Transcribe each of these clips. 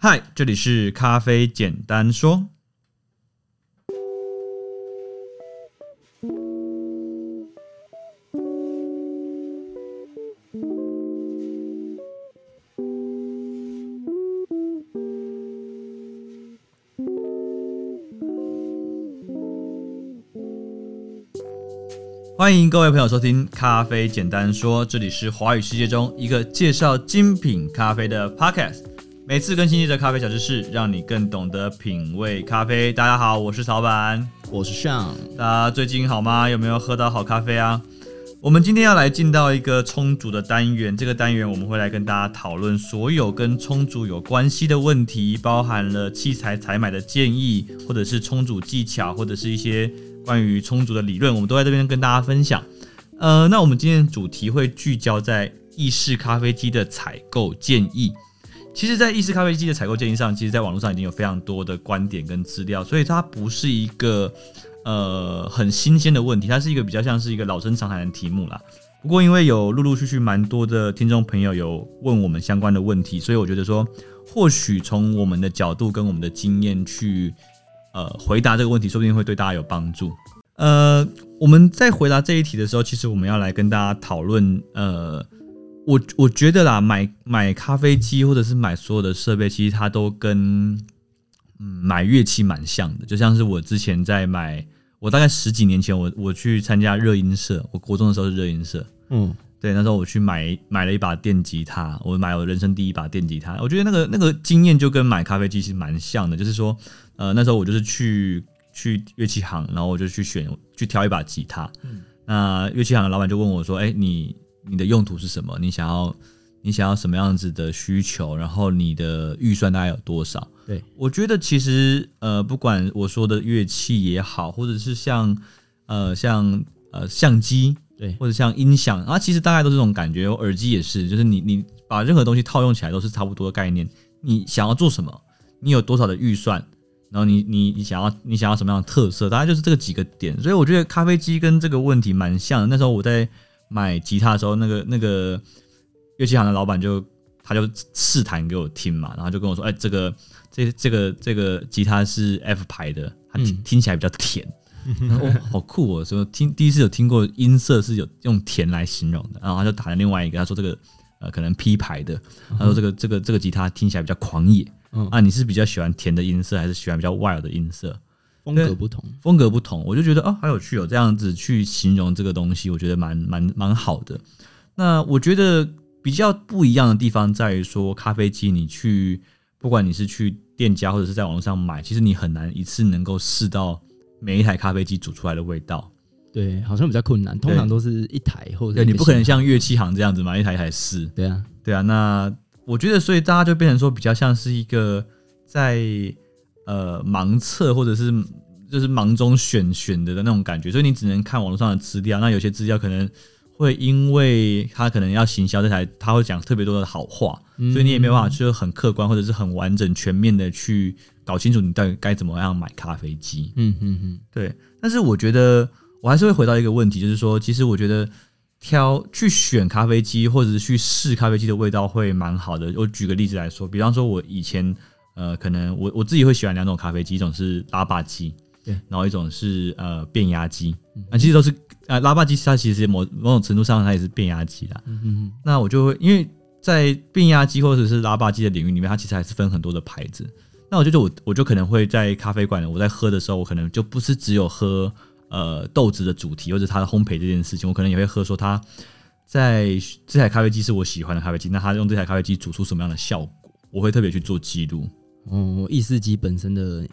嗨，这里是咖啡简单说。欢迎各位朋友收听《咖啡简单说》，这里是华语世界中一个介绍精品咖啡的 podcast。每次更新一则咖啡小知识，让你更懂得品味咖啡。大家好，我是曹板，我是向。大家最近好吗？有没有喝到好咖啡啊？我们今天要来进到一个冲煮的单元，这个单元我们会来跟大家讨论所有跟冲煮有关系的问题，包含了器材采买的建议，或者是冲煮技巧，或者是一些。关于冲煮的理论，我们都在这边跟大家分享。呃，那我们今天主题会聚焦在意式咖啡机的采购建议。其实，在意式咖啡机的采购建议上，其实在网络上已经有非常多的观点跟资料，所以它不是一个呃很新鲜的问题，它是一个比较像是一个老生常谈的题目啦。不过，因为有陆陆续续蛮多的听众朋友有问我们相关的问题，所以我觉得说，或许从我们的角度跟我们的经验去。呃，回答这个问题说不定会对大家有帮助。呃，我们在回答这一题的时候，其实我们要来跟大家讨论。呃，我我觉得啦，买买咖啡机或者是买所有的设备，其实它都跟嗯买乐器蛮像的。就像是我之前在买，我大概十几年前，我我去参加热音社，我国中的时候是热音社，嗯，对，那时候我去买买了一把电吉他，我买我人生第一把电吉他，我觉得那个那个经验就跟买咖啡机其实蛮像的，就是说。呃，那时候我就是去去乐器行，然后我就去选去挑一把吉他。嗯，那乐器行的老板就问我说：“哎、欸，你你的用途是什么？你想要你想要什么样子的需求？然后你的预算大概有多少？”对，我觉得其实呃，不管我说的乐器也好，或者是像呃像呃相机，对，或者像音响啊，其实大概都是这种感觉。耳机也是，就是你你把任何东西套用起来都是差不多的概念。你想要做什么？你有多少的预算？然后你你你想要你想要什么样的特色？大概就是这个几个点，所以我觉得咖啡机跟这个问题蛮像的。那时候我在买吉他的时候，那个那个乐器行的老板就他就试弹给我听嘛，然后就跟我说：“哎，这个这这个这个吉他是 F 牌的，它听听起来比较甜。嗯 ”哦，好酷哦！所以听第一次有听过音色是有用甜来形容的。然后他就打了另外一个，他说这个呃可能 P 牌的，他说这个这个这个吉他听起来比较狂野。嗯啊，你是比较喜欢甜的音色，还是喜欢比较 wild 的音色？风格不同，风格不同，我就觉得哦，好有趣哦，这样子去形容这个东西，我觉得蛮蛮蛮好的。那我觉得比较不一样的地方在于说，咖啡机你去，不管你是去店家或者是在网络上买，其实你很难一次能够试到每一台咖啡机煮出来的味道。对，好像比较困难，通常都是一台或者对，你不可能像乐器行这样子买一台一台试。对啊，对啊，那。我觉得，所以大家就变成说，比较像是一个在呃盲测，或者是就是忙中选选的的那种感觉。所以你只能看网络上的资料，那有些资料可能会因为他可能要行销这台，他会讲特别多的好话，所以你也没有办法去很客观或者是很完整全面的去搞清楚你到底该怎么样买咖啡机。嗯嗯嗯，对。但是我觉得我还是会回到一个问题，就是说，其实我觉得。挑去选咖啡机，或者是去试咖啡机的味道会蛮好的。我举个例子来说，比方说，我以前呃，可能我我自己会喜欢两种咖啡机，一种是拉霸机，对，然后一种是呃变压机。那其实都是呃拉霸机，它其实某某种程度上它也是变压机啦。嗯嗯。那我就会因为在变压机或者是拉霸机的领域里面，它其实还是分很多的牌子。那我就觉得我我就可能会在咖啡馆，我在喝的时候，我可能就不是只有喝。呃，豆子的主题或者它的烘焙这件事情，我可能也会喝说，它在这台咖啡机是我喜欢的咖啡机，那它用这台咖啡机煮出什么样的效果，我会特别去做记录。哦，意式机本身的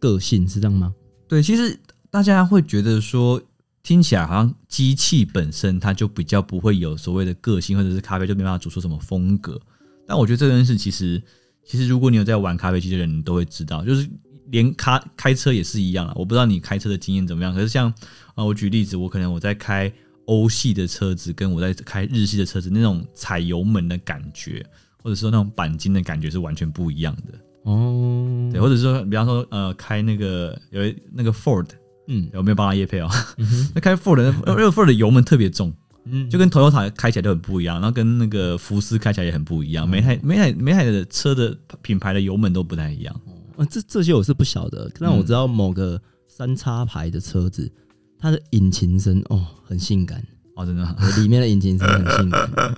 个性是这样吗？对，其实大家会觉得说，听起来好像机器本身它就比较不会有所谓的个性，或者是咖啡就没办法煮出什么风格。但我觉得这件事其实，其实如果你有在玩咖啡机的人，你都会知道，就是。连开开车也是一样啊，我不知道你开车的经验怎么样。可是像啊，我举例子，我可能我在开欧系的车子，跟我在开日系的车子，那种踩油门的感觉，或者说那种钣金的感觉是完全不一样的哦。对，或者说，比方说呃，开那个有那个 Ford，嗯，有没有帮他叶配哦？那、嗯、开 Ford，因为 Ford 的油门特别重，嗯，就跟 Toyota 开起来都很不一样，然后跟那个福斯开起来也很不一样，每台每台每台的车的品牌的油门都不太一样。啊，这这些我是不晓得，但我知道某个三叉牌的车子，它的引擎声哦很性感哦，真的，里面的引擎是很性感。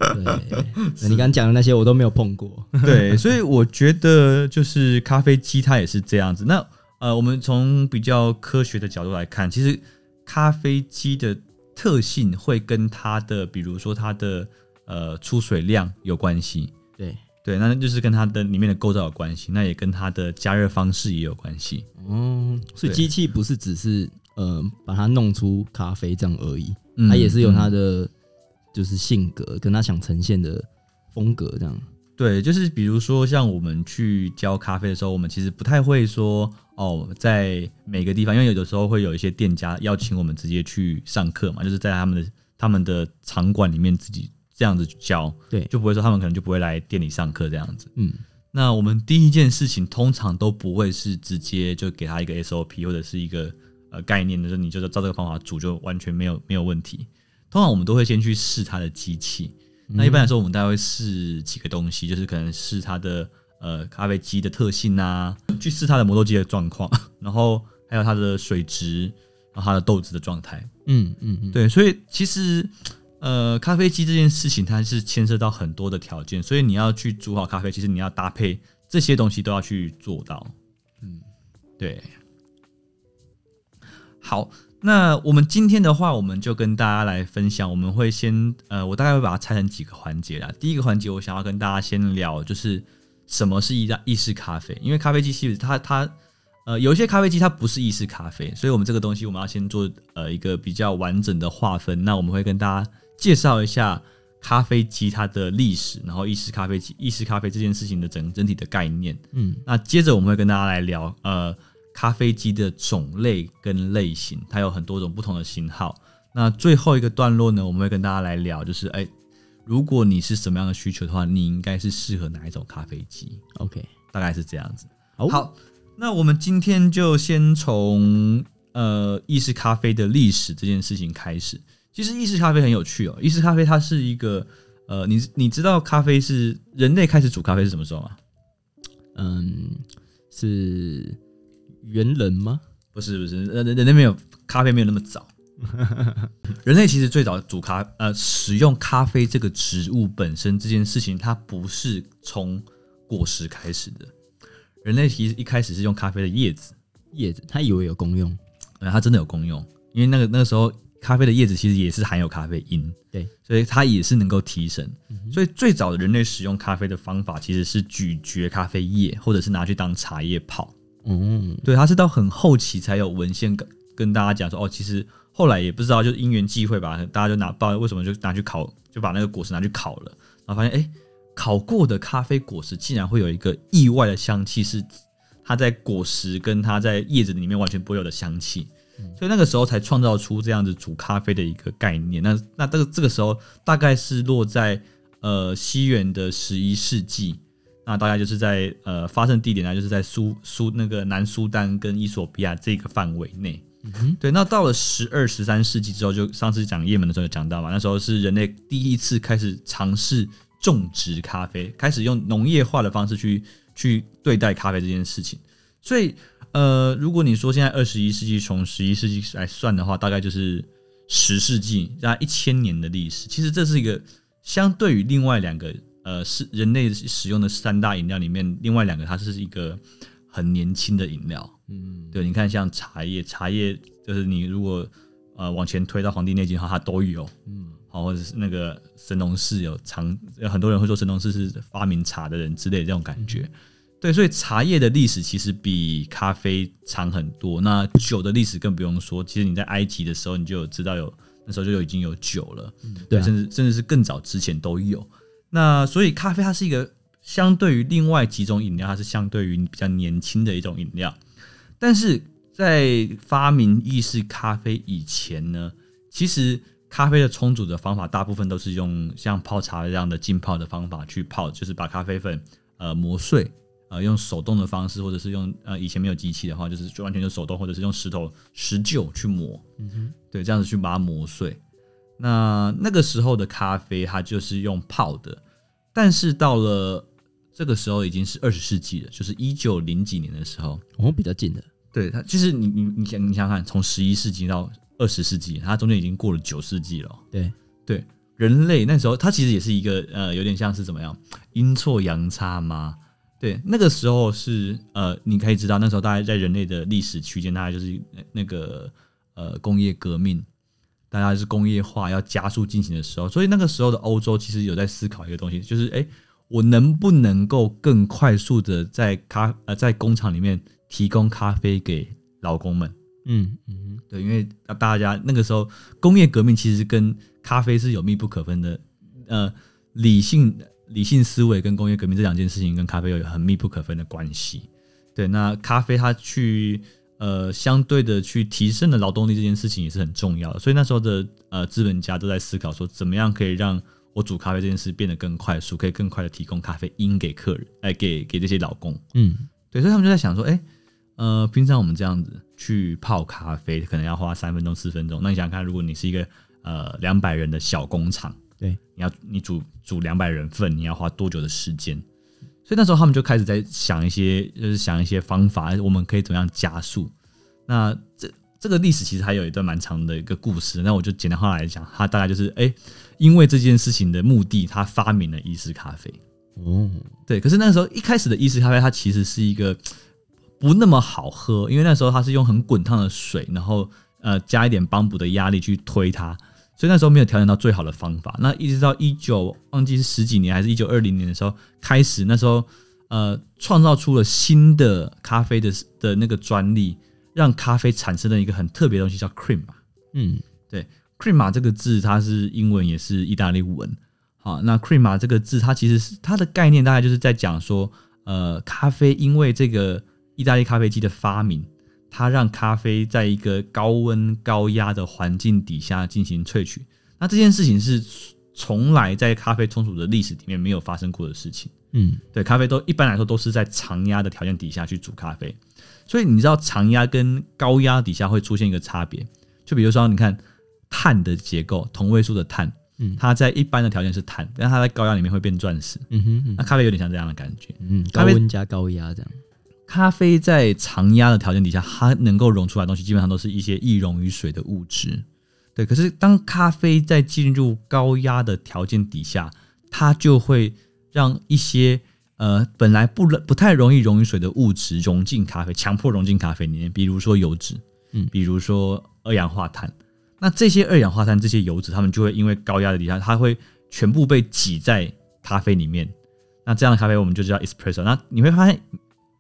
对，你刚讲的那些我都没有碰过。对，所以我觉得就是咖啡机它也是这样子。那呃，我们从比较科学的角度来看，其实咖啡机的特性会跟它的，比如说它的呃出水量有关系。对。对，那就是跟它的里面的构造有关系，那也跟它的加热方式也有关系。哦，所以机器不是只是呃把它弄出咖啡这样而已，它也是有他的就是性格跟他想呈现的风格这样。对，就是比如说像我们去教咖啡的时候，我们其实不太会说哦，在每个地方，因为有的时候会有一些店家邀请我们直接去上课嘛，就是在他们的他们的场馆里面自己。这样子教，对，就不会说他们可能就不会来店里上课这样子。嗯，那我们第一件事情通常都不会是直接就给他一个 SOP 或者是一个呃概念，就是你就是照这个方法煮就完全没有没有问题。通常我们都会先去试它的机器。那一般来说，我们大概会试几个东西，就是可能试它的呃咖啡机的特性啊，去试它的磨豆机的状况，然后还有它的水质，然后它的豆子的状态。嗯嗯嗯，对，所以其实。呃，咖啡机这件事情，它是牵涉到很多的条件，所以你要去煮好咖啡，其实你要搭配这些东西都要去做到。嗯，对。好，那我们今天的话，我们就跟大家来分享。我们会先，呃，我大概会把它拆成几个环节啦。第一个环节，我想要跟大家先聊，就是什么是意意式咖啡，因为咖啡机其实它它。呃，有一些咖啡机它不是意式咖啡，所以我们这个东西我们要先做呃一个比较完整的划分。那我们会跟大家介绍一下咖啡机它的历史，然后意式咖啡机、意式咖啡这件事情的整整体的概念。嗯，那接着我们会跟大家来聊呃咖啡机的种类跟类型，它有很多种不同的型号。那最后一个段落呢，我们会跟大家来聊，就是哎、欸，如果你是什么样的需求的话，你应该是适合哪一种咖啡机？OK，大概是这样子。好。好那我们今天就先从呃意式咖啡的历史这件事情开始。其实意式咖啡很有趣哦。意式咖啡它是一个呃，你你知道咖啡是人类开始煮咖啡是什么时候吗？嗯，是猿人吗？不是不是，人人类没有咖啡没有那么早。人类其实最早煮咖呃使用咖啡这个植物本身这件事情，它不是从果实开始的。人类其实一开始是用咖啡的叶子，叶子，他以为有功用，嗯，它真的有功用，因为那个那个时候咖啡的叶子其实也是含有咖啡因，对，所以它也是能够提神。所以最早的人类使用咖啡的方法其实是咀嚼咖啡叶，或者是拿去当茶叶泡。嗯，对，他是到很后期才有文献跟跟大家讲说，哦，其实后来也不知道，就是因缘际会吧，大家就拿不知道为什么就拿去烤，就把那个果实拿去烤了，然后发现哎。欸烤过的咖啡果实竟然会有一个意外的香气，是它在果实跟它在叶子里面完全不会有的香气，所以那个时候才创造出这样子煮咖啡的一个概念。那那这个这个时候大概是落在呃西元的十一世纪，那大概就是在呃发生地点呢，就是在苏苏那个南苏丹跟伊索比亚这个范围内。对，那到了十二十三世纪之后，就上次讲也门的时候有讲到嘛，那时候是人类第一次开始尝试。种植咖啡，开始用农业化的方式去去对待咖啡这件事情。所以，呃，如果你说现在二十一世纪从十一世纪来算的话，大概就是十世纪，大概一千年的历史。其实这是一个相对于另外两个呃是人类使用的三大饮料里面，另外两个它是一个很年轻的饮料。嗯，对，你看像茶叶，茶叶就是你如果呃往前推到《黄帝内经》的话，它都有。嗯。好，或者是那个神农氏有长，有很多人会说神农氏是发明茶的人之类的这种感觉。对，所以茶叶的历史其实比咖啡长很多。那酒的历史更不用说，其实你在埃及的时候，你就有知道有那时候就已经有酒了，对，甚至甚至是更早之前都有。那所以咖啡它是一个相对于另外几种饮料，它是相对于比较年轻的一种饮料。但是在发明意式咖啡以前呢，其实。咖啡的冲煮的方法，大部分都是用像泡茶这样的浸泡的方法去泡，就是把咖啡粉呃磨碎，呃用手动的方式，或者是用呃以前没有机器的话，就是就完全就手动，或者是用石头石臼去磨，嗯哼，对，这样子去把它磨碎。那那个时候的咖啡，它就是用泡的。但是到了这个时候，已经是二十世纪了，就是一九零几年的时候，哦，比较近的。对它，其实你你你想你想想看，从十一世纪到二十世纪，它中间已经过了九世纪了。对对，人类那时候，它其实也是一个呃，有点像是怎么样阴错阳差吗？对，那个时候是呃，你可以知道，那时候大概在人类的历史区间，大概就是那个呃工业革命。大家是工业化要加速进行的时候，所以那个时候的欧洲其实有在思考一个东西，就是哎，我能不能够更快速的在咖呃在工厂里面提供咖啡给劳工们？嗯嗯，对，因为大家那个时候工业革命其实跟咖啡是有密不可分的，呃，理性理性思维跟工业革命这两件事情跟咖啡有很密不可分的关系。对，那咖啡它去。呃，相对的去提升的劳动力这件事情也是很重要的，所以那时候的呃资本家都在思考说，怎么样可以让我煮咖啡这件事变得更快速，可以更快的提供咖啡因给客人，哎、呃，给给这些劳工，嗯，对，所以他们就在想说，哎、欸，呃，平常我们这样子去泡咖啡，可能要花三分钟、四分钟，那你想想看，如果你是一个呃两百人的小工厂，对，你要你煮煮两百人份，你要花多久的时间？所以那时候他们就开始在想一些，就是想一些方法，我们可以怎么样加速？那这这个历史其实还有一段蛮长的一个故事。那我就简单化来讲，它大概就是，哎，因为这件事情的目的，他发明了意式咖啡。哦，对。可是那个时候一开始的意式咖啡，它其实是一个不那么好喝，因为那时候它是用很滚烫的水，然后呃加一点帮补的压力去推它。所以那时候没有调整到最好的方法。那一直到一九忘记是十几年还是一九二零年的时候开始，那时候呃创造出了新的咖啡的的那个专利，让咖啡产生了一个很特别的东西，叫 crema。嗯，对，crema 这个字它是英文也是意大利文。好，那 crema 这个字它其实是它的概念大概就是在讲说，呃，咖啡因为这个意大利咖啡机的发明。它让咖啡在一个高温高压的环境底下进行萃取，那这件事情是从来在咖啡冲煮的历史里面没有发生过的事情。嗯，对，咖啡都一般来说都是在常压的条件底下去煮咖啡，所以你知道常压跟高压底下会出现一个差别，就比如说你看碳的结构，同位素的碳，嗯，它在一般的条件是碳，但它在高压里面会变钻石。嗯哼，那咖啡有点像这样的感觉，嗯，高温加高压这样。咖啡在常压的条件底下，它能够溶出来的东西，基本上都是一些易溶于水的物质。对，可是当咖啡在进入高压的条件底下，它就会让一些呃本来不不太容易溶于水的物质溶进咖啡，强迫溶进咖啡里面。比如说油脂，嗯，比如说二氧化碳。那这些二氧化碳、这些油脂，它们就会因为高压的底下，它会全部被挤在咖啡里面。那这样的咖啡我们就叫 espresso。那你会发现。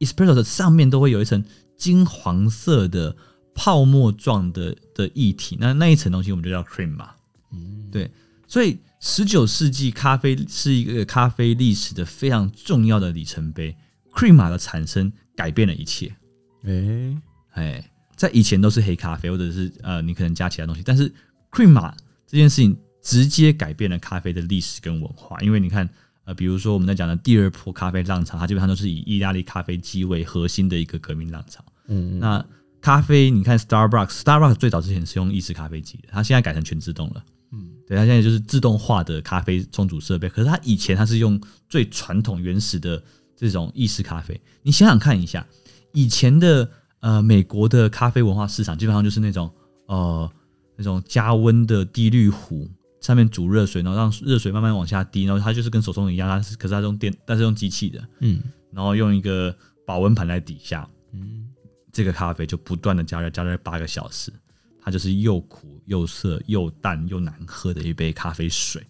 Espresso 的上面都会有一层金黄色的泡沫状的的液体，那那一层东西我们就叫 cream 嘛。嗯，对，所以十九世纪咖啡是一个咖啡历史的非常重要的里程碑，crema 的产生改变了一切。哎哎，在以前都是黑咖啡，或者是呃你可能加其他东西，但是 crema 这件事情直接改变了咖啡的历史跟文化，因为你看。呃，比如说我们在讲的第二波咖啡浪潮，它基本上都是以意大利咖啡机为核心的一个革命浪潮。嗯，那咖啡，你看 Starbucks，Starbucks 最早之前是用意式咖啡机的，它现在改成全自动了。嗯，对，它现在就是自动化的咖啡冲煮设备。可是它以前它是用最传统原始的这种意式咖啡。你想想看一下，以前的呃美国的咖啡文化市场，基本上就是那种呃那种加温的滴滤壶。上面煮热水，然后让热水慢慢往下滴，然后它就是跟手冲一样，它是可是它用电，但是用机器的，嗯，然后用一个保温盘在底下，嗯，这个咖啡就不断的加热，加热八个小时，它就是又苦又涩又淡又难喝的一杯咖啡水。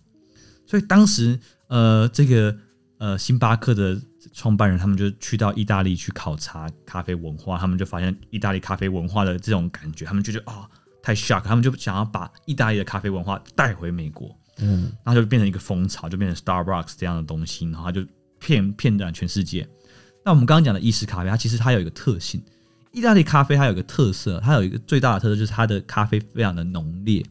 所以当时，呃，这个呃星巴克的创办人他们就去到意大利去考察咖啡文化，他们就发现意大利咖啡文化的这种感觉，他们就觉得啊。哦太 shock，他们就想要把意大利的咖啡文化带回美国，嗯，然后就变成一个风潮，就变成 Starbucks 这样的东西，然后它就遍遍满全世界。那我们刚刚讲的意式咖啡，它其实它有一个特性，意大利咖啡它有一个特色，它有一个最大的特色就是它的咖啡非常的浓烈。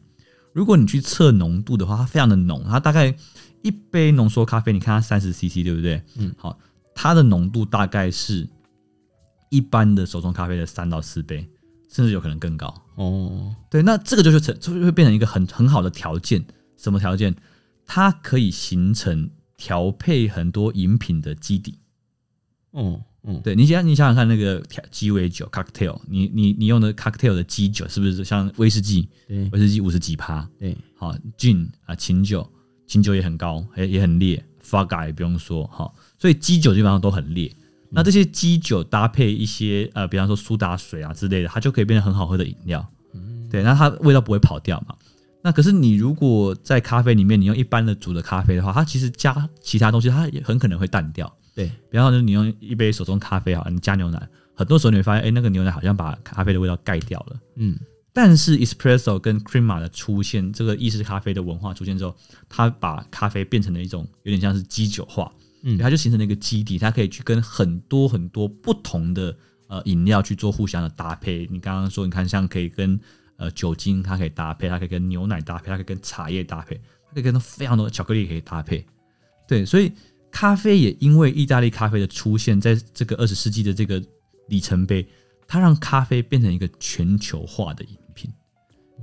如果你去测浓度的话，它非常的浓，它大概一杯浓缩咖啡，你看它三十 CC 对不对？嗯，好，它的浓度大概是一般的手冲咖啡的三到四倍。甚至有可能更高。哦，对，那这个就是成就会变成一个很很好的条件。什么条件？它可以形成调配很多饮品的基底。哦，嗯，对，你想你想想看，那个调鸡尾酒 cocktail，你你你用的 cocktail 的基酒是不是像威士忌？对，威士忌五十几趴。对，好，gin 啊，琴酒，琴酒也很高，也也很烈。Vodka 也不用说，哈，所以基酒基本上都很烈。那这些基酒搭配一些呃，比方说苏打水啊之类的，它就可以变成很好喝的饮料。对，那它味道不会跑掉嘛。那可是你如果在咖啡里面，你用一般的煮的咖啡的话，它其实加其他东西，它也很可能会淡掉。对，比方说你用一杯手冲咖啡，好，你加牛奶，很多时候你会发现，哎，那个牛奶好像把咖啡的味道盖掉了。嗯。但是 espresso 跟 crema 的出现，这个意式咖啡的文化出现之后，它把咖啡变成了一种有点像是基酒化，嗯，它就形成了一个基底，它可以去跟很多很多不同的呃饮料去做互相的搭配。你刚刚说，你看像可以跟呃酒精，它可以搭配，它可以跟牛奶搭配，它可以跟茶叶搭配，它可以跟非常多的巧克力可以搭配。对，所以咖啡也因为意大利咖啡的出现，在这个二十世纪的这个里程碑，它让咖啡变成一个全球化的饮。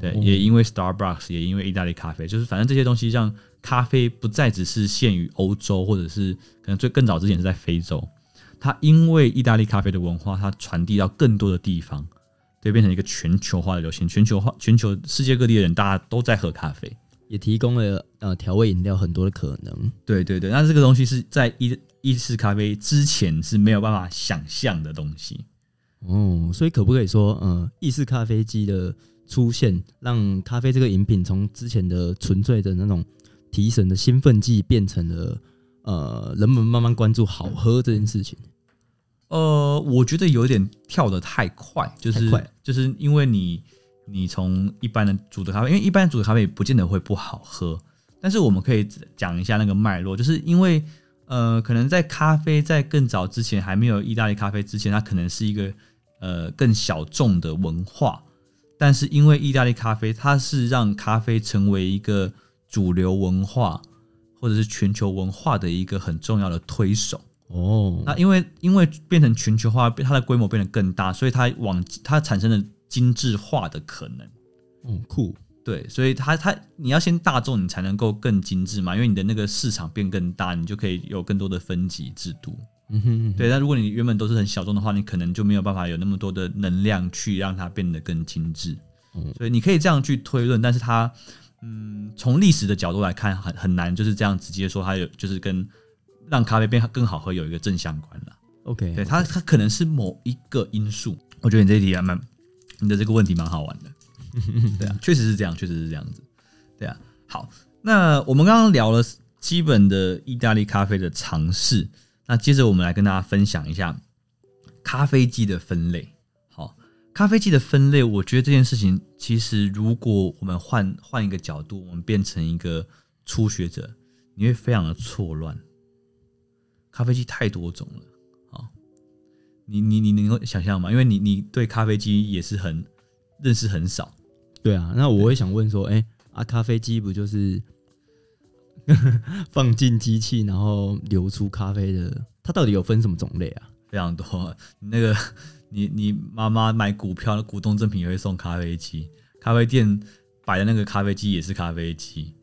对，也因为 Starbucks，也因为意大利咖啡，就是反正这些东西让咖啡不再只是限于欧洲，或者是可能最更早之前是在非洲。它因为意大利咖啡的文化，它传递到更多的地方，对，变成一个全球化的流行。全球化，全球世界各地的人，大家都在喝咖啡，也提供了呃调味饮料很多的可能。对对对，那这个东西是在意意式咖啡之前是没有办法想象的东西。哦，所以可不可以说，呃，意式咖啡机的出现让咖啡这个饮品从之前的纯粹的那种提神的兴奋剂，变成了呃人们慢慢关注好喝这件事情。呃，我觉得有点跳得太快，就是就是因为你你从一般的煮的咖啡，因为一般煮的咖啡也不见得会不好喝，但是我们可以讲一下那个脉络，就是因为呃可能在咖啡在更早之前还没有意大利咖啡之前，它可能是一个呃更小众的文化。但是因为意大利咖啡，它是让咖啡成为一个主流文化或者是全球文化的一个很重要的推手哦。那因为因为变成全球化，它的规模变得更大，所以它往它产生了精致化的可能。嗯，酷。对，所以它它你要先大众，你才能够更精致嘛，因为你的那个市场变更大，你就可以有更多的分级制度。嗯哼，对，但如果你原本都是很小众的话，你可能就没有办法有那么多的能量去让它变得更精致。嗯，所以你可以这样去推论，但是它，嗯，从历史的角度来看，很很难就是这样直接说它有就是跟让咖啡变更好喝有一个正相关了。OK，对，它它可能是某一个因素。我觉得你这一题还蛮，你的这个问题蛮好玩的。对啊，确实是这样，确实是这样子。对啊，好，那我们刚刚聊了基本的意大利咖啡的常识。那接着我们来跟大家分享一下咖啡机的分类。好，咖啡机的分类，我觉得这件事情其实如果我们换换一个角度，我们变成一个初学者，你会非常的错乱。咖啡机太多种了，好，你你你能够想象吗？因为你你对咖啡机也是很认识很少。对啊，那我会想问说，哎、欸，啊，咖啡机不就是？放进机器，然后流出咖啡的，它到底有分什么种类啊？非常多。那个，你你妈妈买股票的股东赠品也会送咖啡机，咖啡店摆的那个咖啡机也是咖啡机。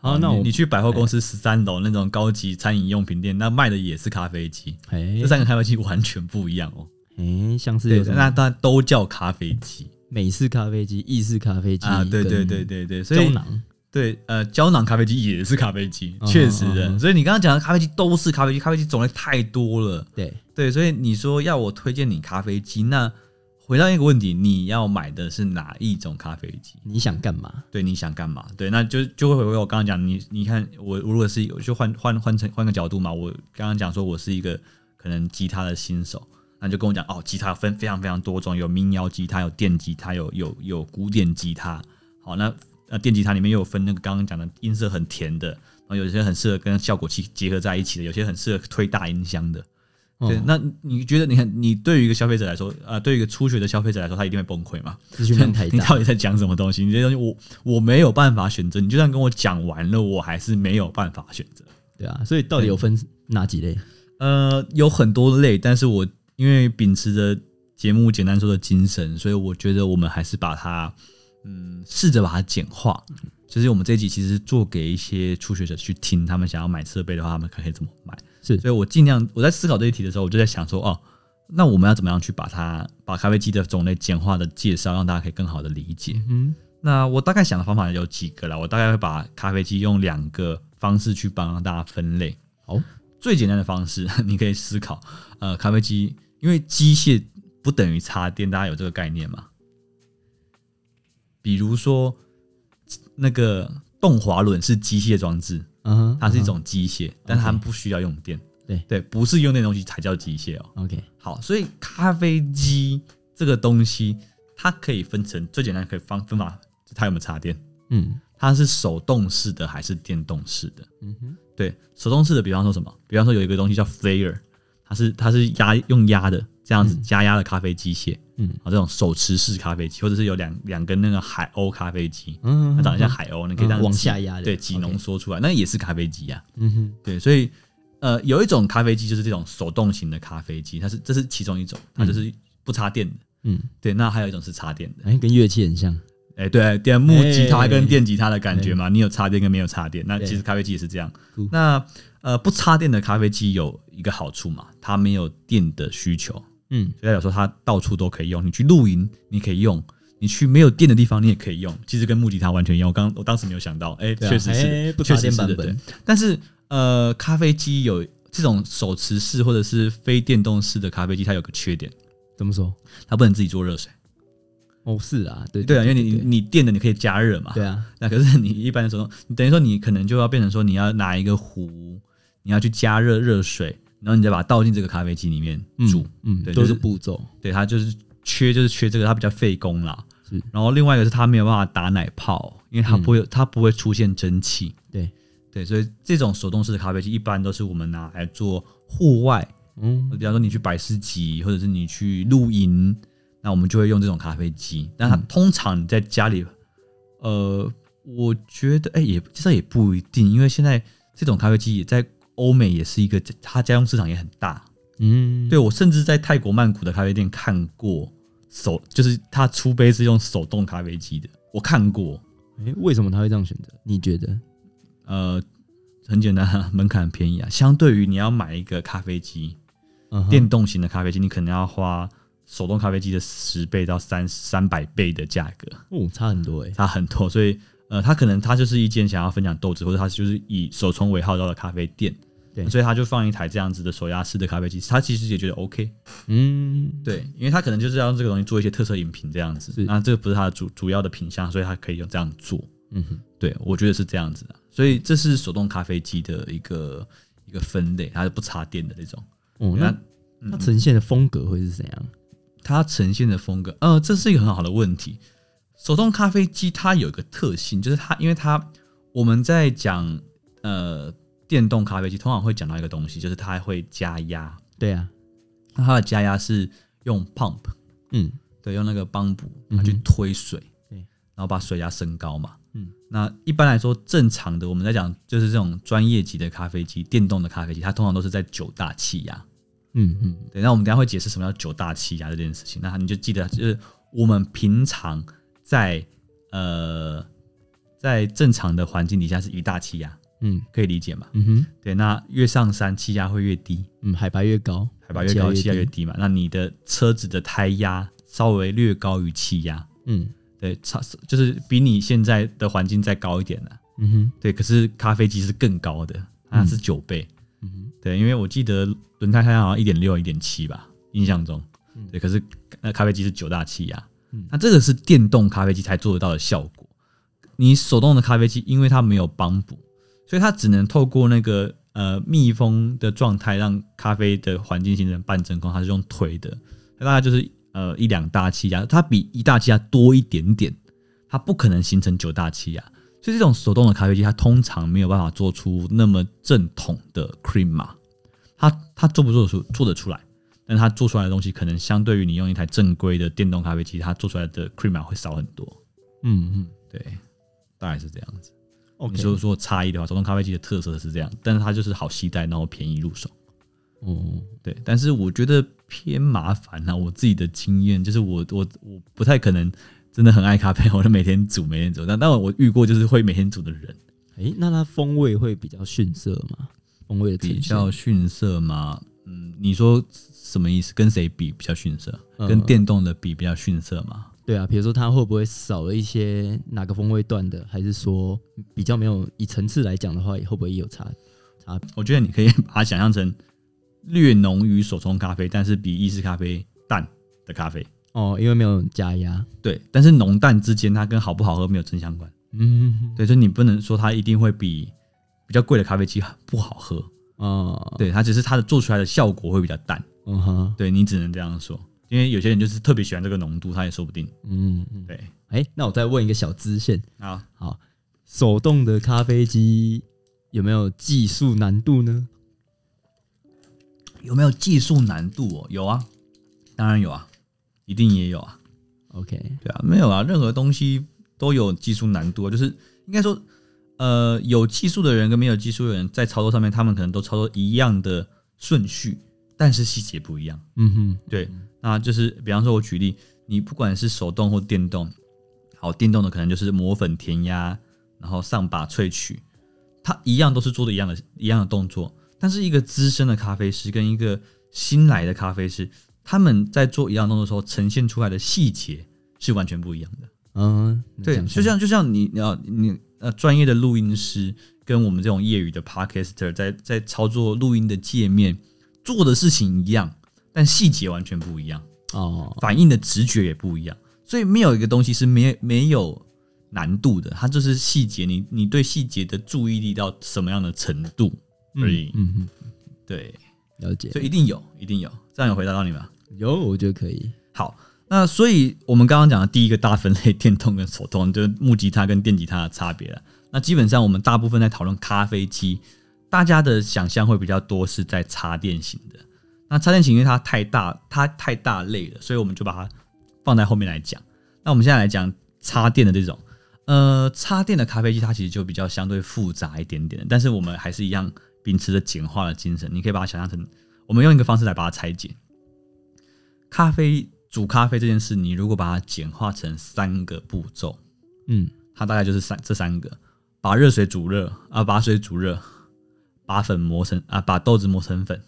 好，那我你去百货公司十三楼那种高级餐饮用品店，那卖的也是咖啡机。哎这三个咖啡机完全不一样哦。哎，像是那它都叫咖啡机，美式咖啡机、意式咖啡机啊，对对对对对，胶囊。对，呃，胶囊咖啡机也是咖啡机，确实的。Uh. 所以你刚刚讲的咖啡机都是咖啡机，咖啡机种类太多了。对对，所以你说要我推荐你咖啡机，那回到一个问题，你要买的是哪一种咖啡机？你想干嘛？对，你想干嘛？对，那就就会回归我刚刚讲，你你看我如果是就换换换成换个角度嘛，我刚刚讲说我是一个可能吉他的新手，那就跟我讲哦，吉他分非常非常多种，有民谣吉他，有电吉他，有有有古典吉他。好，那。呃，电吉他里面又有分那个刚刚讲的音色很甜的，然后有些很适合跟效果器结合在一起的，有些很适合推大音箱的。对，哦、那你觉得，你看，你对于一个消费者来说，啊、呃，对于一个初学的消费者来说，他一定会崩溃嘛？资讯量太大，你到底在讲什么东西？你这些东西我我没有办法选择，你就算跟我讲完了，我还是没有办法选择。对啊，所以到底有分哪几类？呃，有很多类，但是我因为秉持着节目简单说的精神，所以我觉得我们还是把它，嗯，试着把它简化。就是我们这一集其实做给一些初学者去听，他们想要买设备的话，他们可以怎么买？是，所以我尽量我在思考这一题的时候，我就在想说，哦，那我们要怎么样去把它把咖啡机的种类简化的介绍，让大家可以更好的理解。嗯，那我大概想的方法有几个啦，我大概会把咖啡机用两个方式去帮大家分类。好，最简单的方式，你可以思考，呃，咖啡机因为机械不等于插电，大家有这个概念吗？比如说。那个动滑轮是机械装置，嗯，它是一种机械，但它们不需要用电。对对，不是用电东西才叫机械哦。OK，好，所以咖啡机这个东西，它可以分成最简单可以方分法，它有没有插电？嗯，它是手动式的还是电动式的？嗯哼，对，手动式的，比方说什么？比方说有一个东西叫 Flair，它是它是压用压的。这样子加压的咖啡机械，嗯，啊，这种手持式咖啡机，或者是有两两根那个海鸥咖啡机，嗯，它长得像海鸥，你可以这样往下压，对，挤浓缩出来，那也是咖啡机呀，嗯哼，对，所以呃，有一种咖啡机就是这种手动型的咖啡机，它是这是其中一种，它就是不插电的，嗯，对，那还有一种是插电的，哎，跟乐器很像，哎，对，电木吉他跟电吉他的感觉嘛，你有插电跟没有插电，那其实咖啡机也是这样，那呃，不插电的咖啡机有一个好处嘛，它没有电的需求。嗯，所以代表说它到处都可以用。你去露营，你可以用；你去没有电的地方，你也可以用。其实跟木吉他完全一样。我刚我当时没有想到，哎、欸，确、啊、实是，欸、不插电版本。但是呃，咖啡机有这种手持式或者是非电动式的咖啡机，它有个缺点。怎么说？它不能自己做热水。哦，是啊，对对啊，因为你你电的你可以加热嘛。对啊。那可是你一般的时候，你等于说你可能就要变成说，你要拿一个壶，你要去加热热水。然后你再把它倒进这个咖啡机里面煮，嗯，对，都是步骤。对，它就是缺，就是缺这个，它比较费工啦。是。然后另外一个是它没有办法打奶泡，因为它不会，它不会出现蒸汽。对，对，所以这种手动式的咖啡机一般都是我们拿来做户外，嗯，比方说你去摆市集，或者是你去露营，那我们就会用这种咖啡机。但它通常你在家里，呃，我觉得，哎，也其实也不一定，因为现在这种咖啡机也在。欧美也是一个，它家用市场也很大。嗯，对，我甚至在泰国曼谷的咖啡店看过手，就是他出杯是用手动咖啡机的，我看过。哎、欸，为什么他会这样选择？你觉得？呃，很简单，门槛很便宜啊。相对于你要买一个咖啡机，电动型的咖啡机，你可能要花手动咖啡机的十倍到三三百倍的价格。哦，差很多哎、欸，差很多。所以，呃，他可能他就是一间想要分享豆子，或者他就是以手冲为号召的咖啡店。对，所以他就放一台这样子的手压式的咖啡机，他其实也觉得 OK，嗯，对，因为他可能就是要用这个东西做一些特色饮品这样子，那这个不是他的主主要的品相，所以他可以用这样做，嗯哼，对，我觉得是这样子的，所以这是手动咖啡机的一个一个分类，它是不插电的那种，哦，那它呈现的风格会是怎样？它呈现的风格，呃，这是一个很好的问题。手动咖啡机它有一个特性，就是它因为它我们在讲呃。电动咖啡机通常会讲到一个东西，就是它会加压。对啊，那它的加压是用 pump，嗯，对，用那个泵浦它去推水，对，然后把水压升高嘛。嗯，那一般来说正常的我们在讲就是这种专业级的咖啡机，电动的咖啡机，它通常都是在九大气压。嗯嗯，对，那我们等下会解释什么叫九大气压这件事情。那你就记得，就是我们平常在呃在正常的环境底下是一大气压。嗯，可以理解嘛？嗯哼，对，那越上山气压会越低，嗯，海拔越高，海拔越高气压越低嘛。那你的车子的胎压稍微略高于气压，嗯，对，差就是比你现在的环境再高一点了，嗯哼，对。可是咖啡机是更高的，那是九倍，嗯哼，对，因为我记得轮胎胎压好像一点六、一点七吧，印象中，对。可是那咖啡机是九大气压，那这个是电动咖啡机才做得到的效果。你手动的咖啡机，因为它没有帮补。所以它只能透过那个呃密封的状态，让咖啡的环境形成半真空。它是用推的，它大概就是呃一两大气压，它比一大气压多一点点，它不可能形成九大气压。所以这种手动的咖啡机，它通常没有办法做出那么正统的 cream 嘛。它它做不做得出做得出来，但它做出来的东西，可能相对于你用一台正规的电动咖啡机，它做出来的 crema 会少很多。嗯嗯，对，大概是这样子。你说说差异的话，手动咖啡机的特色是这样，但是它就是好携带，然后便宜入手。哦，对，但是我觉得偏麻烦啊。我自己的经验就是我，我我我不太可能真的很爱咖啡，我就每天煮，每天煮。但但我遇过就是会每天煮的人。诶、欸，那它风味会比较逊色吗？风味的比较逊色吗？嗯，你说什么意思？跟谁比比较逊色？嗯、跟电动的比比较逊色吗？对啊，比如说它会不会少了一些哪个风味段的？还是说比较没有以层次来讲的话，会不会也有差差？我觉得你可以把它想象成略浓于手冲咖啡，但是比意式咖啡淡的咖啡。哦，因为没有加压。对，但是浓淡之间，它跟好不好喝没有正相关。嗯，对，所以你不能说它一定会比比较贵的咖啡机不好喝。哦，对，它只是它的做出来的效果会比较淡。嗯哼，对，你只能这样说，因为有些人就是特别喜欢这个浓度，他也说不定。嗯，对。哎、欸，那我再问一个小支线啊，好，手动的咖啡机有没有技术难度呢？有没有技术难度哦？有啊，当然有啊，一定也有啊。OK，对啊，没有啊，任何东西都有技术难度，就是应该说，呃，有技术的人跟没有技术的人在操作上面，他们可能都操作一样的顺序，但是细节不一样。嗯哼，对，那就是比方说，我举例，你不管是手动或电动，好，电动的可能就是磨粉、填压，然后上把萃取，它一样都是做的一样的一样的动作。但是一个资深的咖啡师跟一个新来的咖啡师，他们在做一样动作的时候，呈现出来的细节是完全不一样的。嗯，对，就像就像你要你呃专业的录音师跟我们这种业余的 podcaster 在在操作录音的界面做的事情一样，但细节完全不一样哦，反应的直觉也不一样。所以没有一个东西是没没有难度的，它就是细节，你你对细节的注意力到什么样的程度。而已，嗯嗯，对，了解，所以一定有，一定有，这样有回答到你吗？有，我觉得可以。好，那所以我们刚刚讲的第一个大分类，电动跟手动，就是木吉他跟电吉他的差别了。那基本上我们大部分在讨论咖啡机，大家的想象会比较多是在插电型的。那插电型因为它太大，它太大类了，所以我们就把它放在后面来讲。那我们现在来讲插电的这种，呃，插电的咖啡机它其实就比较相对复杂一点点，但是我们还是一样。秉持着简化的精神，你可以把它想象成，我们用一个方式来把它拆解。咖啡煮咖啡这件事，你如果把它简化成三个步骤，嗯，它大概就是三这三个：把热水煮热啊，把水煮热，把粉磨成啊，把豆子磨成粉，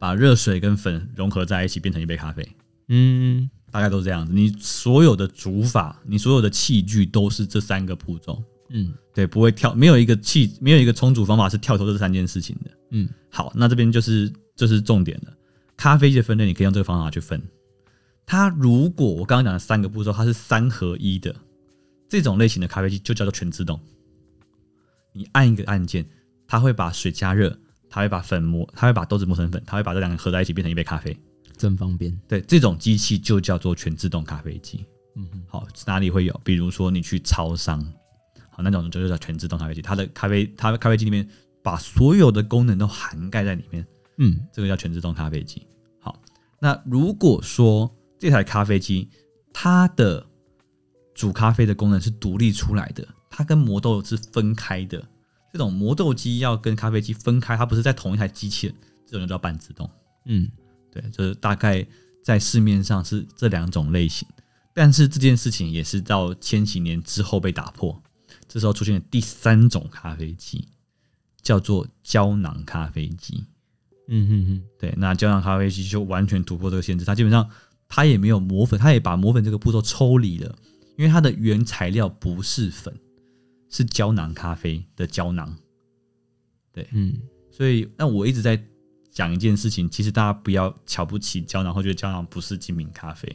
把热水跟粉融合在一起变成一杯咖啡。嗯，大概都是这样子。你所有的煮法，你所有的器具都是这三个步骤。嗯，对，不会跳，没有一个器，没有一个冲煮方法是跳脱这三件事情的。嗯，好，那这边就是这是重点了。咖啡机的分类，你可以用这个方法去分。它如果我刚刚讲的三个步骤，它是三合一的这种类型的咖啡机，就叫做全自动。你按一个按键，它会把水加热，它会把粉磨，它会把豆子磨成粉，它会把这两个合在一起变成一杯咖啡，真方便。对，这种机器就叫做全自动咖啡机。嗯哼，好，哪里会有？比如说你去超商。好那种就是叫全自动咖啡机，它的咖啡，它的咖啡机里面把所有的功能都涵盖在里面。嗯，这个叫全自动咖啡机。好，那如果说这台咖啡机它的煮咖啡的功能是独立出来的，它跟磨豆是分开的，这种磨豆机要跟咖啡机分开，它不是在同一台机器人，这种就叫半自动。嗯，对，就是大概在市面上是这两种类型，但是这件事情也是到千禧年之后被打破。这时候出现了第三种咖啡机，叫做胶囊咖啡机。嗯哼哼，对，那胶囊咖啡机就完全突破这个限制，它基本上它也没有磨粉，它也把磨粉这个步骤抽离了，因为它的原材料不是粉，是胶囊咖啡的胶囊。对，嗯，所以那我一直在讲一件事情，其实大家不要瞧不起胶囊，或觉得胶囊不是精品咖啡。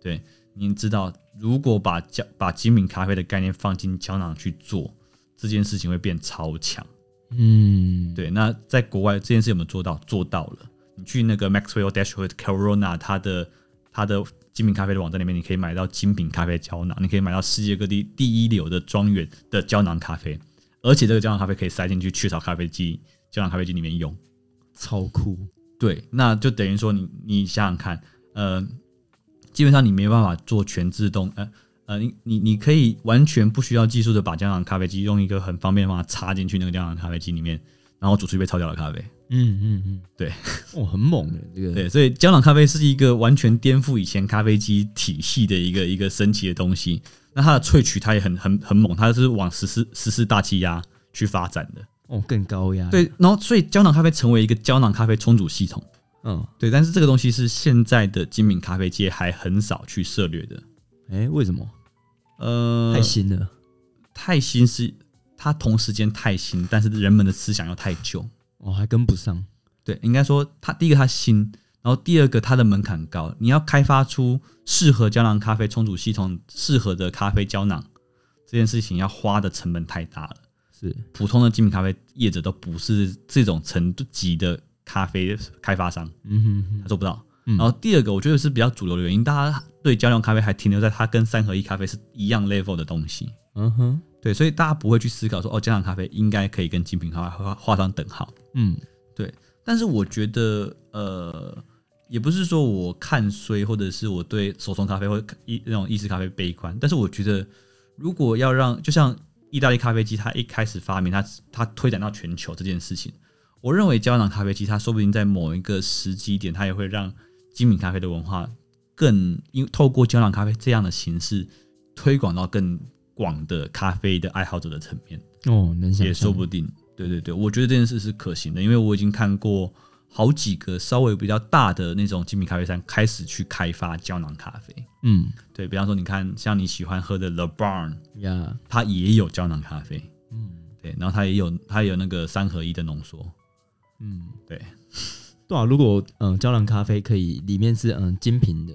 对。您知道，如果把胶把精品咖啡的概念放进胶囊去做这件事情，会变超强。嗯，对。那在国外这件事有没有做到？做到了。你去那个 Maxwell Dashwood Corona 它的它的精品咖啡的网站里面，你可以买到精品咖啡胶囊，你可以买到世界各地第一流的庄园的胶囊咖啡，而且这个胶囊咖啡可以塞进去雀巢咖啡机胶囊咖啡机里面用，超酷。对，那就等于说你你想想看，呃。基本上你没有办法做全自动，呃呃，你你你可以完全不需要技术的把胶囊咖啡机用一个很方便的方法插进去那个胶囊咖啡机里面，然后煮出一杯超屌的咖啡。嗯嗯嗯，对，哦，很猛的这个。对，所以胶囊咖啡是一个完全颠覆以前咖啡机体系的一个一个神奇的东西。那它的萃取它也很很很猛，它是往十四十四大气压去发展的。哦，更高压。对，然后所以胶囊咖啡成为一个胶囊咖啡冲煮系统。嗯，对，但是这个东西是现在的精品咖啡界还很少去涉略的。哎、欸，为什么？呃，太新了。太新是它同时间太新，但是人们的思想又太旧。哦，还跟不上。对，应该说它第一个它新，然后第二个它的门槛高，你要开发出适合胶囊咖啡冲煮系统适合的咖啡胶囊，这件事情要花的成本太大了。是普通的精品咖啡业者都不是这种层级的咖啡开发商，嗯哼哼，他做不到。嗯、然后第二个，我觉得是比较主流的原因，大家对胶囊咖啡还停留在它跟三合一咖啡是一样 level 的东西。嗯哼，对，所以大家不会去思考说，哦，胶囊咖啡应该可以跟精品咖啡画上等号。嗯。对，但是我觉得，呃，也不是说我看衰，或者是我对手冲咖啡或意那种意式咖啡悲观。但是我觉得，如果要让，就像意大利咖啡机，它一开始发明，它它推展到全球这件事情，我认为胶囊咖啡机，它说不定在某一个时机点，它也会让精品咖啡的文化更，因透过胶囊咖啡这样的形式推广到更广的咖啡的爱好者的层面。哦，能想也说不定。对对对，我觉得这件事是可行的，因为我已经看过好几个稍微比较大的那种精品咖啡商开始去开发胶囊咖啡。嗯，对，比方说，你看像你喜欢喝的 The Barn 呀，它也有胶囊咖啡。嗯，对，然后它也有它也有那个三合一的浓缩。嗯，对，对啊，如果嗯胶囊咖啡可以里面是嗯精品的，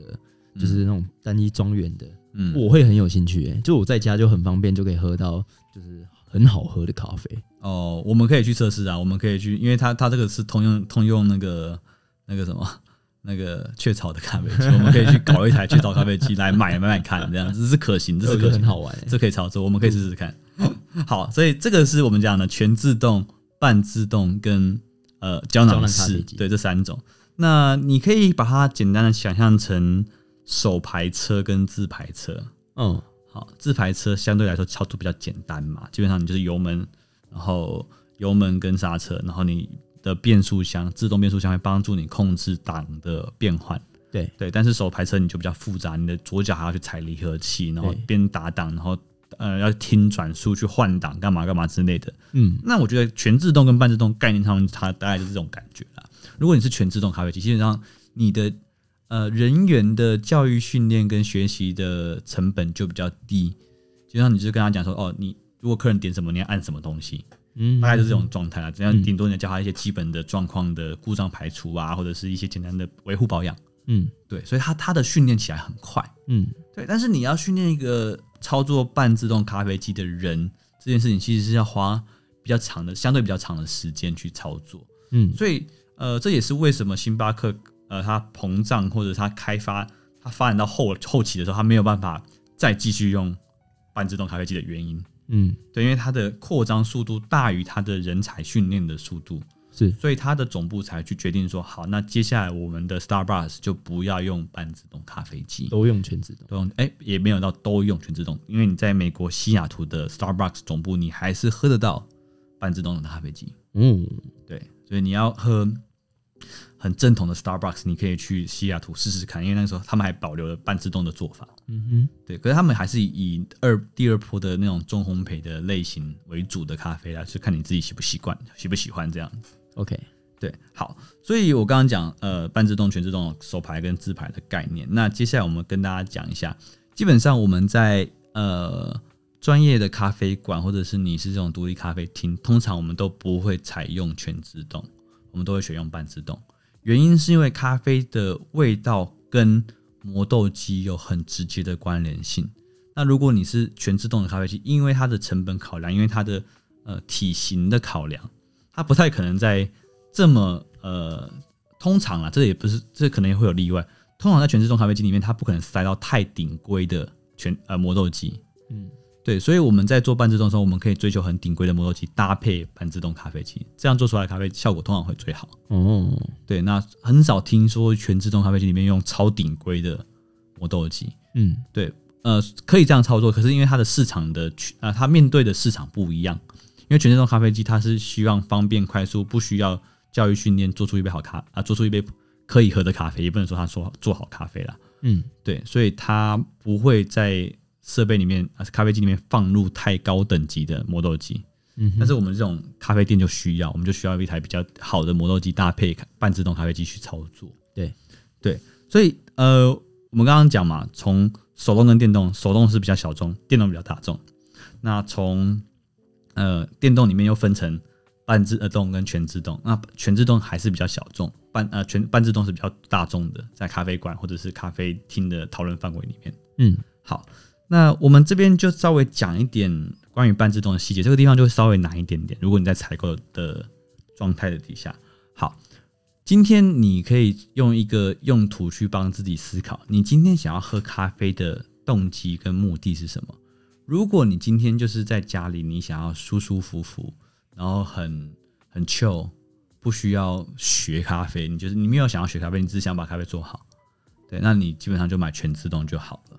就是那种单一庄园的，嗯，我会很有兴趣诶，就我在家就很方便就可以喝到，就是。很好喝的咖啡哦，我们可以去测试啊，我们可以去，因为它它这个是通用通用那个那个什么那个雀巢的咖啡机，我们可以去搞一台雀巢咖啡机来买买买看，这样这是可行，这是可行，很好玩，这可以操作，我们可以试试看。好，所以这个是我们讲的全自动、半自动跟呃胶囊式，对这三种。那你可以把它简单的想象成手排车跟自排车，嗯。好自排车相对来说操作比较简单嘛，基本上你就是油门，然后油门跟刹车，然后你的变速箱自动变速箱会帮助你控制档的变换。对对，但是手排车你就比较复杂，你的左脚还要去踩离合器，然后边打档，然后呃要听转速去换挡，干嘛干嘛之类的。嗯，那我觉得全自动跟半自动概念上它大概就是这种感觉啦。如果你是全自动咖啡机，基本上你的。呃，人员的教育训练跟学习的成本就比较低，就像你就跟他讲说，哦，你如果客人点什么，你要按什么东西，嗯，大概就是这种状态啊。这样顶多你要教他一些基本的状况的故障排除啊，或者是一些简单的维护保养，嗯，对，所以他他的训练起来很快，嗯，对。但是你要训练一个操作半自动咖啡机的人，这件事情其实是要花比较长的，相对比较长的时间去操作，嗯，所以呃，这也是为什么星巴克。呃，它膨胀或者它开发，它发展到后后期的时候，它没有办法再继续用半自动咖啡机的原因，嗯，对，因为它的扩张速度大于它的人才训练的速度，是，所以它的总部才去决定说，好，那接下来我们的 Starbucks 就不要用半自动咖啡机，都用全自动，都用，哎、欸，也没有到都用全自动，因为你在美国西雅图的 Starbucks 总部，你还是喝得到半自动的咖啡机，嗯，对，所以你要喝。很正统的 Starbucks，你可以去西雅图试试看，因为那个时候他们还保留了半自动的做法。嗯哼，对，可是他们还是以二第二波的那种中烘焙的类型为主的咖啡啦，就看你自己习不习惯，喜不喜欢这样子。OK，对，好，所以我刚刚讲呃半自动、全自动手牌跟自牌的概念，那接下来我们跟大家讲一下，基本上我们在呃专业的咖啡馆或者是你是这种独立咖啡厅，通常我们都不会采用全自动，我们都会选用半自动。原因是因为咖啡的味道跟磨豆机有很直接的关联性。那如果你是全自动的咖啡机，因为它的成本考量，因为它的呃体型的考量，它不太可能在这么呃通常啊，这也不是，这可能也会有例外。通常在全自动咖啡机里面，它不可能塞到太顶规的全呃磨豆机。嗯。对，所以我们在做半自动的时候，我们可以追求很顶规的磨豆机搭配半自动咖啡机，这样做出来的咖啡效果通常会最好。哦，对，那很少听说全自动咖啡机里面用超顶规的磨豆机。嗯，对，呃，可以这样操作，可是因为它的市场的啊、呃，它面对的市场不一样，因为全自动咖啡机它是希望方便快速，不需要教育训练，做出一杯好咖啊，做出一杯可以喝的咖啡，也不能说它做做好咖啡啦。嗯，对，所以它不会在设备里面啊，咖啡机里面放入太高等级的磨豆机。嗯，但是我们这种咖啡店就需要，我们就需要一台比较好的磨豆机搭配半自动咖啡机去操作。对，对，所以呃，我们刚刚讲嘛，从手动跟电动，手动是比较小众，电动比较大众。那从呃电动里面又分成半自动跟全自动，那全自动还是比较小众，半呃全半自动是比较大众的，在咖啡馆或者是咖啡厅的讨论范围里面。嗯，好，那我们这边就稍微讲一点。关于半自动的细节，这个地方就会稍微难一点点。如果你在采购的状态的底下，好，今天你可以用一个用途去帮自己思考，你今天想要喝咖啡的动机跟目的是什么？如果你今天就是在家里，你想要舒舒服服，然后很很 chill，不需要学咖啡，你就是你没有想要学咖啡，你只是想把咖啡做好，对，那你基本上就买全自动就好了。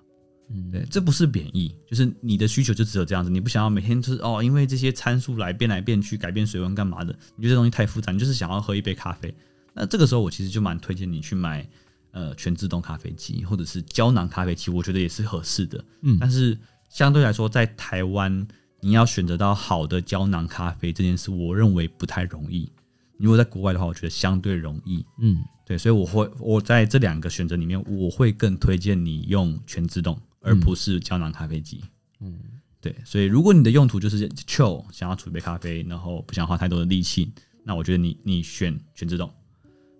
嗯，对，这不是贬义，就是你的需求就只有这样子，你不想要每天就是哦，因为这些参数来变来变去，改变水温干嘛的？你觉得这东西太复杂，你就是想要喝一杯咖啡。那这个时候我其实就蛮推荐你去买呃全自动咖啡机，或者是胶囊咖啡机，我觉得也是合适的。嗯，但是相对来说，在台湾你要选择到好的胶囊咖啡这件事，我认为不太容易。如果在国外的话，我觉得相对容易。嗯，对，所以我会我在这两个选择里面，我会更推荐你用全自动。而不是胶囊咖啡机，嗯，对，所以如果你的用途就是 chill，想要煮一杯咖啡，然后不想花太多的力气，那我觉得你你选全自动。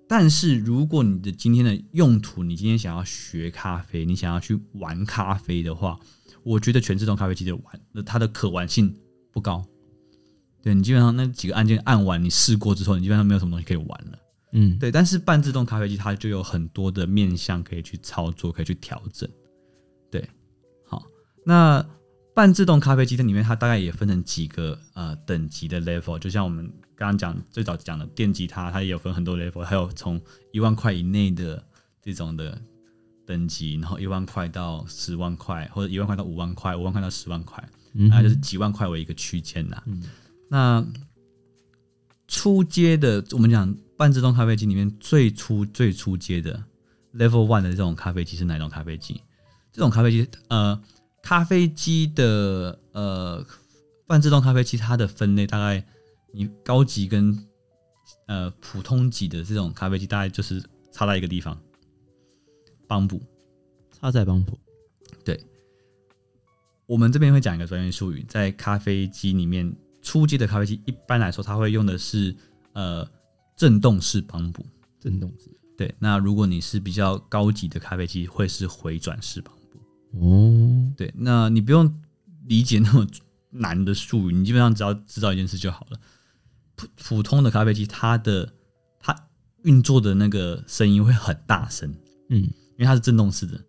但是如果你的今天的用途，你今天想要学咖啡，你想要去玩咖啡的话，我觉得全自动咖啡机的玩，那它的可玩性不高。对，你基本上那几个按键按完，你试过之后，你基本上没有什么东西可以玩了。嗯，对。但是半自动咖啡机它就有很多的面向可以去操作，可以去调整。那半自动咖啡机它里面，它大概也分成几个呃等级的 level，就像我们刚刚讲最早讲的电吉他，它也有分很多 level，还有从一万块以内的这种的等级，然后一万块到十万块，或者一万块到五万块，五万块到十万块，那就是几万块为一个区间呐。嗯、那初阶的，我们讲半自动咖啡机里面最初最初阶的 level one 的这种咖啡机是哪种咖啡机？这种咖啡机，呃，咖啡机的呃半自动咖啡机，它的分类大概，你高级跟呃普通级的这种咖啡机，大概就是差在一个地方，帮补，差在帮补。对，我们这边会讲一个专业术语，在咖啡机里面，初级的咖啡机一般来说，它会用的是呃震动式帮补，震动式。对，那如果你是比较高级的咖啡机，会是回转式帮浦。哦，对，那你不用理解那么难的术语，你基本上只要知道一件事就好了。普普通的咖啡机，它的它运作的那个声音会很大声，嗯，因为它是震动式的，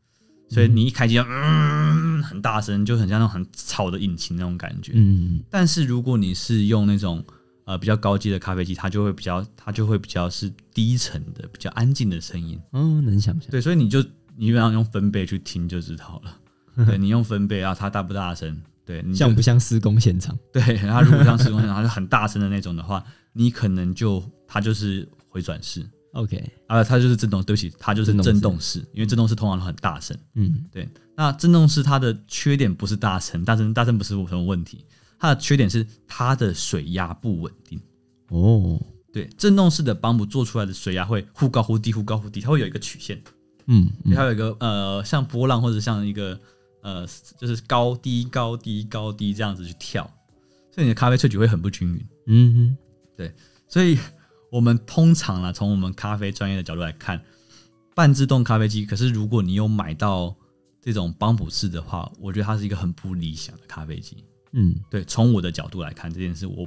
所以你一开机，嗯，很大声，就很像那种很吵的引擎那种感觉，嗯。但是如果你是用那种呃比较高级的咖啡机，它就会比较它就会比较是低沉的、比较安静的声音，嗯，能想象。对，所以你就。你基本上用分贝去听就知道了。对，你用分贝啊，它大不大声？对，你像不像施工现场？对，它如果像施工现场，它是很大声的那种的话，你可能就它就是回转式。OK，啊，它就是震动。对不起，它就是震动式，因为震动式通常都很大声。嗯，对。那震动式它的缺点不是大声，大声大声不是什么问题，它的缺点是它的水压不稳定。哦，对，震动式的帮浦做出来的水压会忽高忽低，忽高忽低，它会有一个曲线。嗯，还有一个呃，像波浪或者像一个呃，就是高低高低高低这样子去跳，所以你的咖啡萃取会很不均匀。嗯哼，对，所以我们通常呢，从我们咖啡专业的角度来看，半自动咖啡机，可是如果你有买到这种帮浦式的话，我觉得它是一个很不理想的咖啡机。嗯，对，从我的角度来看这件事，我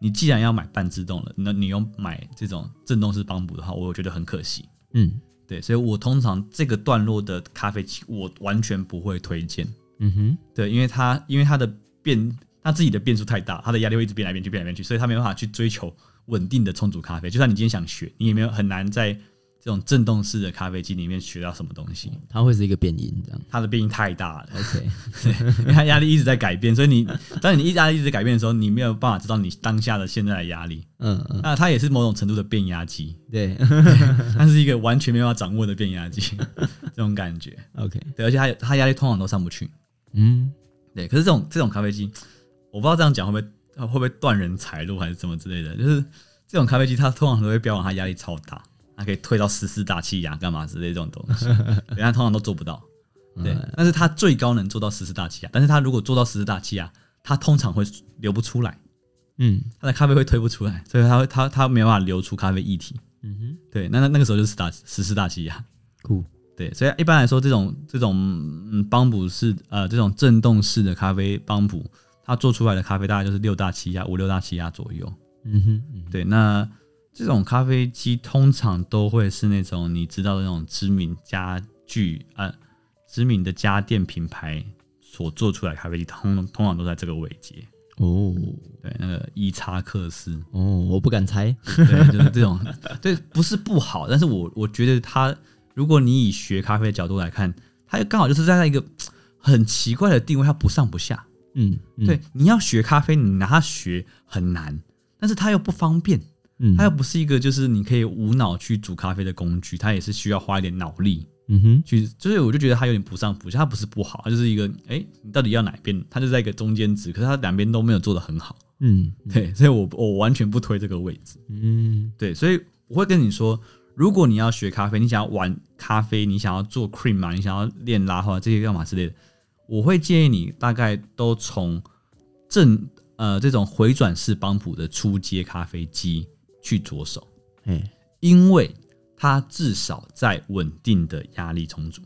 你既然要买半自动了，那你用买这种震动式帮补的话，我觉得很可惜。嗯。对，所以我通常这个段落的咖啡机，我完全不会推荐。嗯哼，对，因为它因为它的变，它自己的变数太大，它的压力会一直变来变去，变来变去，所以它没办法去追求稳定的充足咖啡。就算你今天想学，你也没有很难在这种震动式的咖啡机里面学到什么东西？它会是一个变音这样，它的变音太大了。OK，对，因为它压力一直在改变，所以你当你一压力一直在改变的时候，你没有办法知道你当下的现在的压力。嗯嗯，那它也是某种程度的变压机。对，它是一个完全没有办法掌握的变压机，这种感觉。OK，对，而且它它压力通常都上不去。嗯，对。可是这种这种咖啡机，我不知道这样讲会不会会不会断人财路还是什么之类的，就是这种咖啡机它通常都会标榜它压力超大。它可以推到十四大气压，干嘛之类这种东西，人家通常都做不到。对，但是它最高能做到十四大气压，但是它如果做到十四大气压，它通常会流不出来。嗯，它的咖啡会推不出来，所以它会它它没办法流出咖啡液体。嗯哼，对，那那那个时候就是大十四大气压。酷，对，所以一般来说，这种这种嗯帮浦式呃这种震动式的咖啡帮浦，它做出来的咖啡大概就是六大气压五六大气压左右。嗯哼，对，那。这种咖啡机通常都会是那种你知道的那种知名家具啊、呃，知名的家电品牌所做出来的咖啡机，通通常都在这个位阶哦。对，那个伊查克斯哦，我不敢猜，对，就是这种，对，不是不好，但是我我觉得它，如果你以学咖啡的角度来看，它刚好就是在一个 很奇怪的定位，它不上不下。嗯，嗯对，你要学咖啡，你拿它学很难，但是它又不方便。嗯，它又不是一个就是你可以无脑去煮咖啡的工具，它也是需要花一点脑力。嗯哼，去，就是我就觉得它有点不上不下，它不是不好，它就是一个，哎、欸，你到底要哪边？它就在一个中间值，可是它两边都没有做的很好。嗯，对，所以我我完全不推这个位置。嗯，对，所以我会跟你说，如果你要学咖啡，你想要玩咖啡，你想要做 cream 嘛，你想要练拉花这些干嘛之类的，我会建议你大概都从正呃这种回转式帮普的初阶咖啡机。去着手，哎，因为它至少在稳定的压力充足，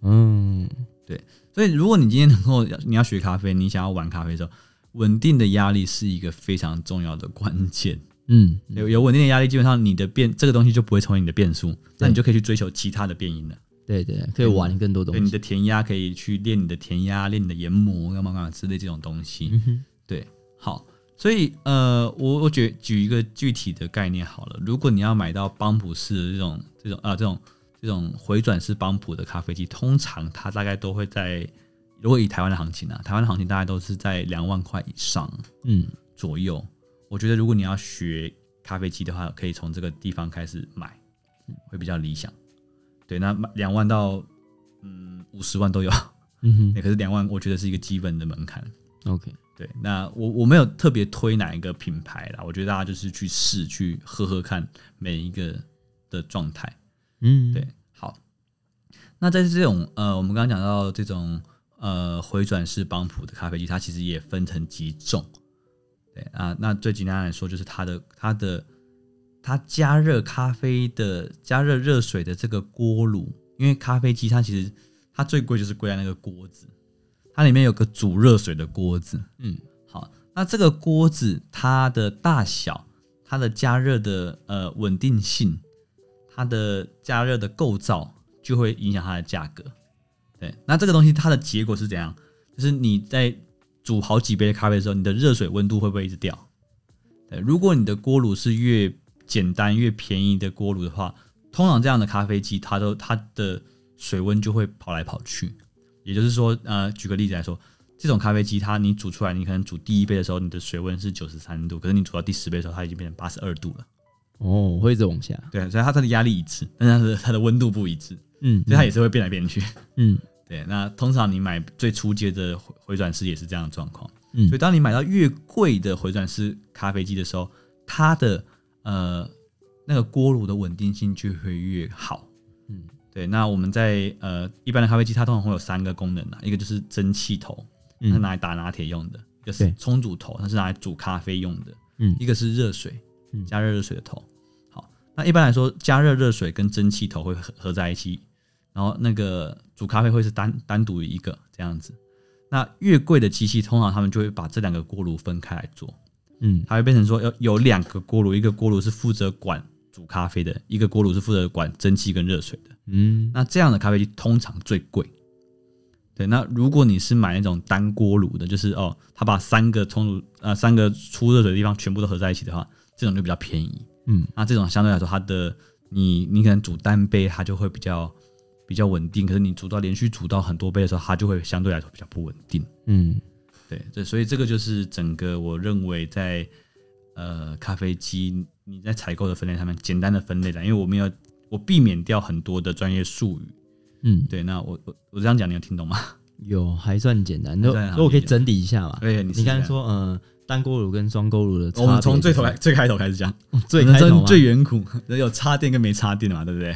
嗯，对，所以如果你今天能够你要学咖啡，你想要玩咖啡的时候，稳定的压力是一个非常重要的关键，嗯，有有稳定的压力，基本上你的变这个东西就不会成为你的变数，那你就可以去追求其他的变音了，对对，可以玩更多东西，对，你的填压可以去练你的填压，练你的研磨干嘛干嘛之类这种东西，嗯，对，好。所以，呃，我我举举一个具体的概念好了。如果你要买到邦普式的这种这种啊这种这种回转式邦普的咖啡机，通常它大概都会在，如果以台湾的行情啊，台湾的行情大概都是在两万块以上，嗯左右。我觉得如果你要学咖啡机的话，可以从这个地方开始买，会比较理想。对，那两万到嗯五十万都有，嗯哼，可是两万我觉得是一个基本的门槛。OK。对，那我我没有特别推哪一个品牌啦，我觉得大家就是去试去喝喝看每一个的状态，嗯，对，好。那在这种呃，我们刚刚讲到这种呃回转式帮浦的咖啡机，它其实也分成几种，对啊，那最简单来说就是它的它的它加热咖啡的加热热水的这个锅炉，因为咖啡机它其实它最贵就是贵在那个锅子。它里面有个煮热水的锅子，嗯，好，那这个锅子它的大小、它的加热的呃稳定性、它的加热的构造，就会影响它的价格。对，那这个东西它的结果是怎样？就是你在煮好几杯咖啡的时候，你的热水温度会不会一直掉？对，如果你的锅炉是越简单越便宜的锅炉的话，通常这样的咖啡机它都它的水温就会跑来跑去。也就是说，呃，举个例子来说，这种咖啡机，它你煮出来，你可能煮第一杯的时候，你的水温是九十三度，可是你煮到第十杯的时候，它已经变成八十二度了。哦，会一直往下。对，所以它它的压力一致，但是它的温度不一致。嗯，所以它也是会变来变去。嗯，对。那通常你买最初阶的回转式也是这样的状况。嗯，所以当你买到越贵的回转式咖啡机的时候，它的呃那个锅炉的稳定性就会越好。对，那我们在呃一般的咖啡机，它通常会有三个功能啊，一个就是蒸汽头，它是拿来打拿铁用的；一个是冲煮头，它是拿来煮咖啡用的；嗯，一个是热水，加热热水的头。好，那一般来说，加热热水跟蒸汽头会合合在一起，然后那个煮咖啡会是单单独一个这样子。那越贵的机器，通常他们就会把这两个锅炉分开来做，嗯，它会变成说有有两个锅炉，一个锅炉是负责管煮咖啡的，一个锅炉是负责管蒸汽跟热水的。嗯，那这样的咖啡机通常最贵。对，那如果你是买那种单锅炉的，就是哦，它把三个冲煮呃三个出热水的地方全部都合在一起的话，这种就比较便宜。嗯，那这种相对来说它的你你可能煮单杯，它就会比较比较稳定。可是你煮到连续煮到很多杯的时候，它就会相对来说比较不稳定。嗯，对，这所以这个就是整个我认为在呃咖啡机你在采购的分类上面简单的分类的，因为我没有我避免掉很多的专业术语。嗯，对，那我我我这样讲你有听懂吗？有，还算简单。那那我可以整理一下嘛？对，你你刚才说呃。单锅炉跟双锅炉的差，我们从最头来最开头开始讲，最开头最远古 有插电跟没插电的嘛，对不对？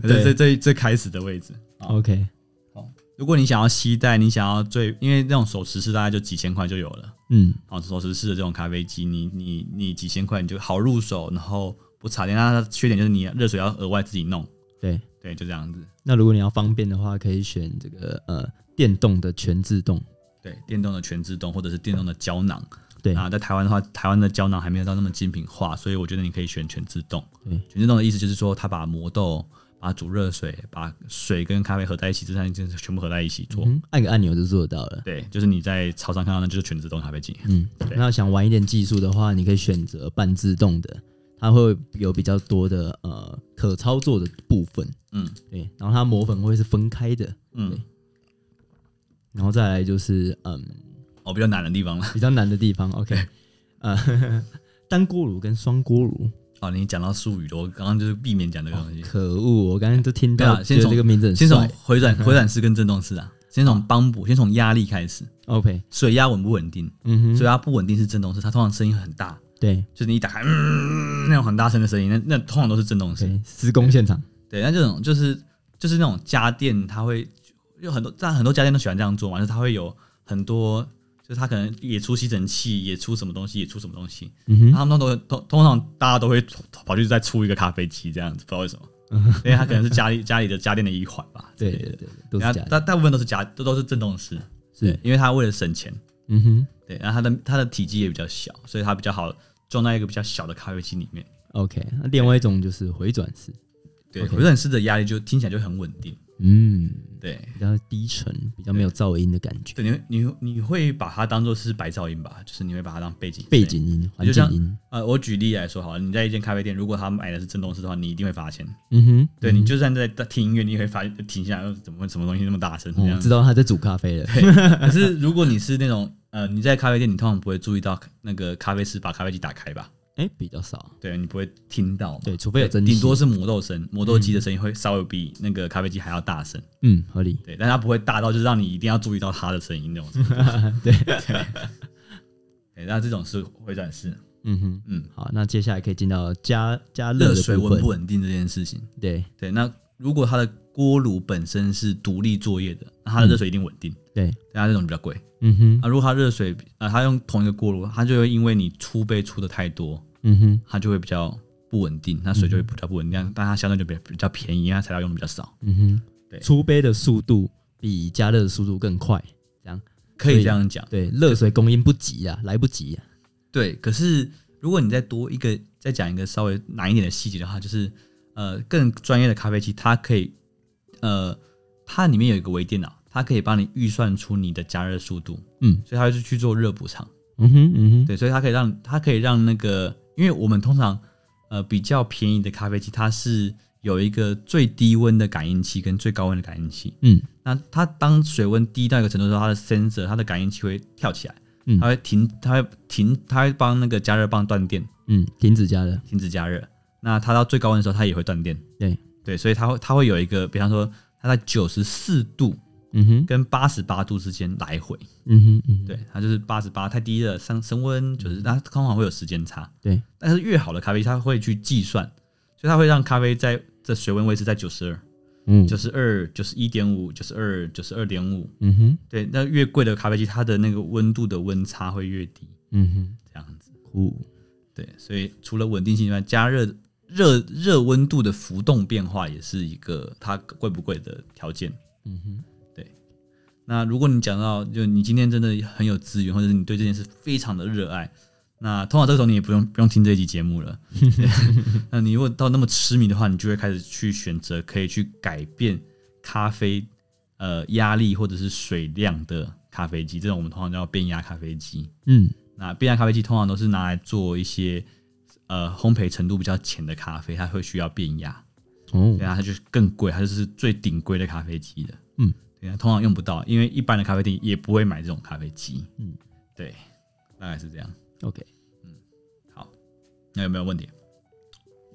对，最最最开始的位置。OK，好，如果你想要携带，你想要最，因为那种手持式大概就几千块就有了。嗯，好，手持式的这种咖啡机，你你你几千块你就好入手，然后不插电。那它的缺点就是你热水要额外自己弄。对对，就这样子。那如果你要方便的话，可以选这个呃电动的全自动。对，电动的全自动或者是电动的胶囊。对啊，在台湾的话，台湾的胶囊还没有到那么精品化，所以我觉得你可以选全自动。对，全自动的意思就是说，它把磨豆、把煮热水、把水跟咖啡合在一起，这三件事全部合在一起做，嗯、按个按钮就做得到了。对，就是你在超商看到的，就是全自动咖啡机。嗯，那想玩一点技术的话，你可以选择半自动的，它会有比较多的呃可操作的部分。嗯，对，然后它磨粉会是分开的。嗯，然后再来就是嗯。哦，比较难的地方了，比较难的地方。OK，呃，单锅炉跟双锅炉。哦，你讲到术语了，我刚刚就是避免讲这个东西。可恶，我刚刚都听到。先从这个名字，先从回转 回转式跟振动式啊，先从帮补，先从压力开始。OK，水压稳不稳定？嗯哼，水压不稳定是震动式，它通常声音很大。对，就是你一打开，嗯，那种很大声的声音，那那通常都是震动声。施工现场。对，那这种就是就是那种家电，它会有很多，但很多家电都喜欢这样做嘛，就是它会有很多。就是它可能也出吸尘器，也出什么东西，也出什么东西。嗯哼，他们都通通常大家都会跑去再出一个咖啡机这样子，不知道为什么，嗯、因为它可能是家里家里的家电的一环吧。对对对，都是大大部分都是家都都是震动式，是因为它为了省钱。嗯哼，对，然后它的它的体积也比较小，所以它比较好装在一个比较小的咖啡机里面。OK，那另外一种就是回转式，对，回转式的压力就听起来就很稳定。嗯，对，比较低沉，比较没有噪音的感觉。对，你你你会把它当做是白噪音吧？就是你会把它当背景背景音、环境音。呃，我举例来说好了，你在一间咖啡店，如果他买的是震动式的话，你一定会发现。嗯哼，对，你就算在听音乐，你也会发现停下来，怎么会什么东西那么大声？这样知道他在煮咖啡了。可是如果你是那种呃，你在咖啡店，你通常不会注意到那个咖啡师把咖啡机打开吧？哎、欸，比较少，对，你不会听到，对，除非有蒸汽，顶多是磨豆声，磨豆机的声音会稍微比那个咖啡机还要大声，嗯，合理，对，但它不会大到就是让你一定要注意到它的声音那种，对，对，那这种是会展示，嗯哼，嗯，好，那接下来可以进到加加热水温不稳定这件事情，对，对，那如果它的锅炉本身是独立作业的，那它的热水一定稳定，对，但它这种比较贵。嗯哼，啊，如果它热水啊，它用同一个锅炉，它就会因为你出杯出的太多，嗯哼，它就会比较不稳定，那水就会比较不稳定，嗯、但它相对就比比较便宜，因为它材料用的比较少。嗯哼，对，出杯的速度比加热的速度更快，这样可以这样讲。对，热水供应不及啊，来不及啊。对，可是如果你再多一个，再讲一个稍微难一点的细节的话，就是呃，更专业的咖啡机，它可以呃，它里面有一个微电脑。它可以帮你预算出你的加热速度，嗯，所以它就去做热补偿，嗯哼，嗯哼，对，所以它可以让它可以让那个，因为我们通常呃比较便宜的咖啡机，它是有一个最低温的感应器跟最高温的感应器，嗯，那它当水温低到一个程度的时候，它的 sensor 它的感应器会跳起来，嗯，它会停，它会停，它会帮那个加热棒断电，嗯，停止加热，停止加热，那它到最高温的时候，它也会断电，对，对，所以它会它会有一个，比方说它在九十四度。嗯哼，跟八十八度之间来回，嗯哼，嗯哼，对，它就是八十八太低了，升升温就是它通常会有时间差，对，但是越好的咖啡它会去计算，所以它会让咖啡在这水温维持在九十二，嗯，九十二，九十一点五，九十二，九十二点五，嗯哼，对，那越贵的咖啡机它的那个温度的温差会越低，嗯哼，这样子，哦，对，所以除了稳定性以外，加热热热温度的浮动变化也是一个它贵不贵的条件，嗯哼。那如果你讲到，就你今天真的很有资源，或者是你对这件事非常的热爱，那通常这个时候你也不用不用听这一集节目了。那你如果到那么痴迷的话，你就会开始去选择可以去改变咖啡呃压力或者是水量的咖啡机，这种我们通常叫变压咖啡机。嗯，那变压咖啡机通常都是拿来做一些呃烘焙程度比较浅的咖啡，它会需要变压。哦，对啊，它就是更贵，它就是最顶规的咖啡机的。嗯，通常用不到，因为一般的咖啡店也不会买这种咖啡机。嗯，对，大概是这样。OK，嗯，好，那有没有问题？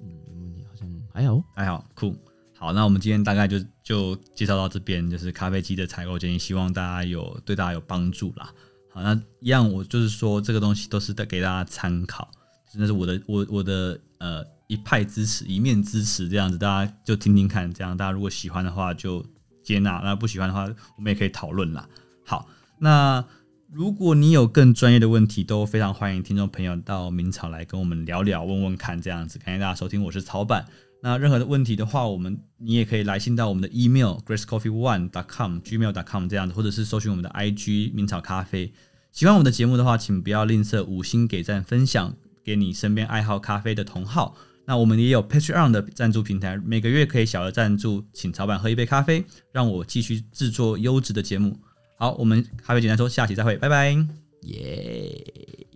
嗯，有问题好像还好，还好，酷。好，那我们今天大概就就介绍到这边，就是咖啡机的采购建议，希望大家有对大家有帮助啦。好，那一样，我就是说这个东西都是在给大家参考，真的是我的我我的呃。一派支持，一面支持，这样子大家就听听看。这样大家如果喜欢的话就接纳，那不喜欢的话我们也可以讨论啦。好，那如果你有更专业的问题，都非常欢迎听众朋友到明草来跟我们聊聊，问问看。这样子，感谢大家收听，我是曹板。那任何的问题的话，我们你也可以来信到我们的 email gracecoffeeone.com.gmail.com 这样子，或者是搜寻我们的 IG 明草咖啡。喜欢我们的节目的话，请不要吝啬五星给赞，分享给你身边爱好咖啡的同好。那我们也有 Patreon 的赞助平台，每个月可以小额赞助，请曹板喝一杯咖啡，让我继续制作优质的节目。好，我们咖啡简单说，下期再会，拜拜，耶。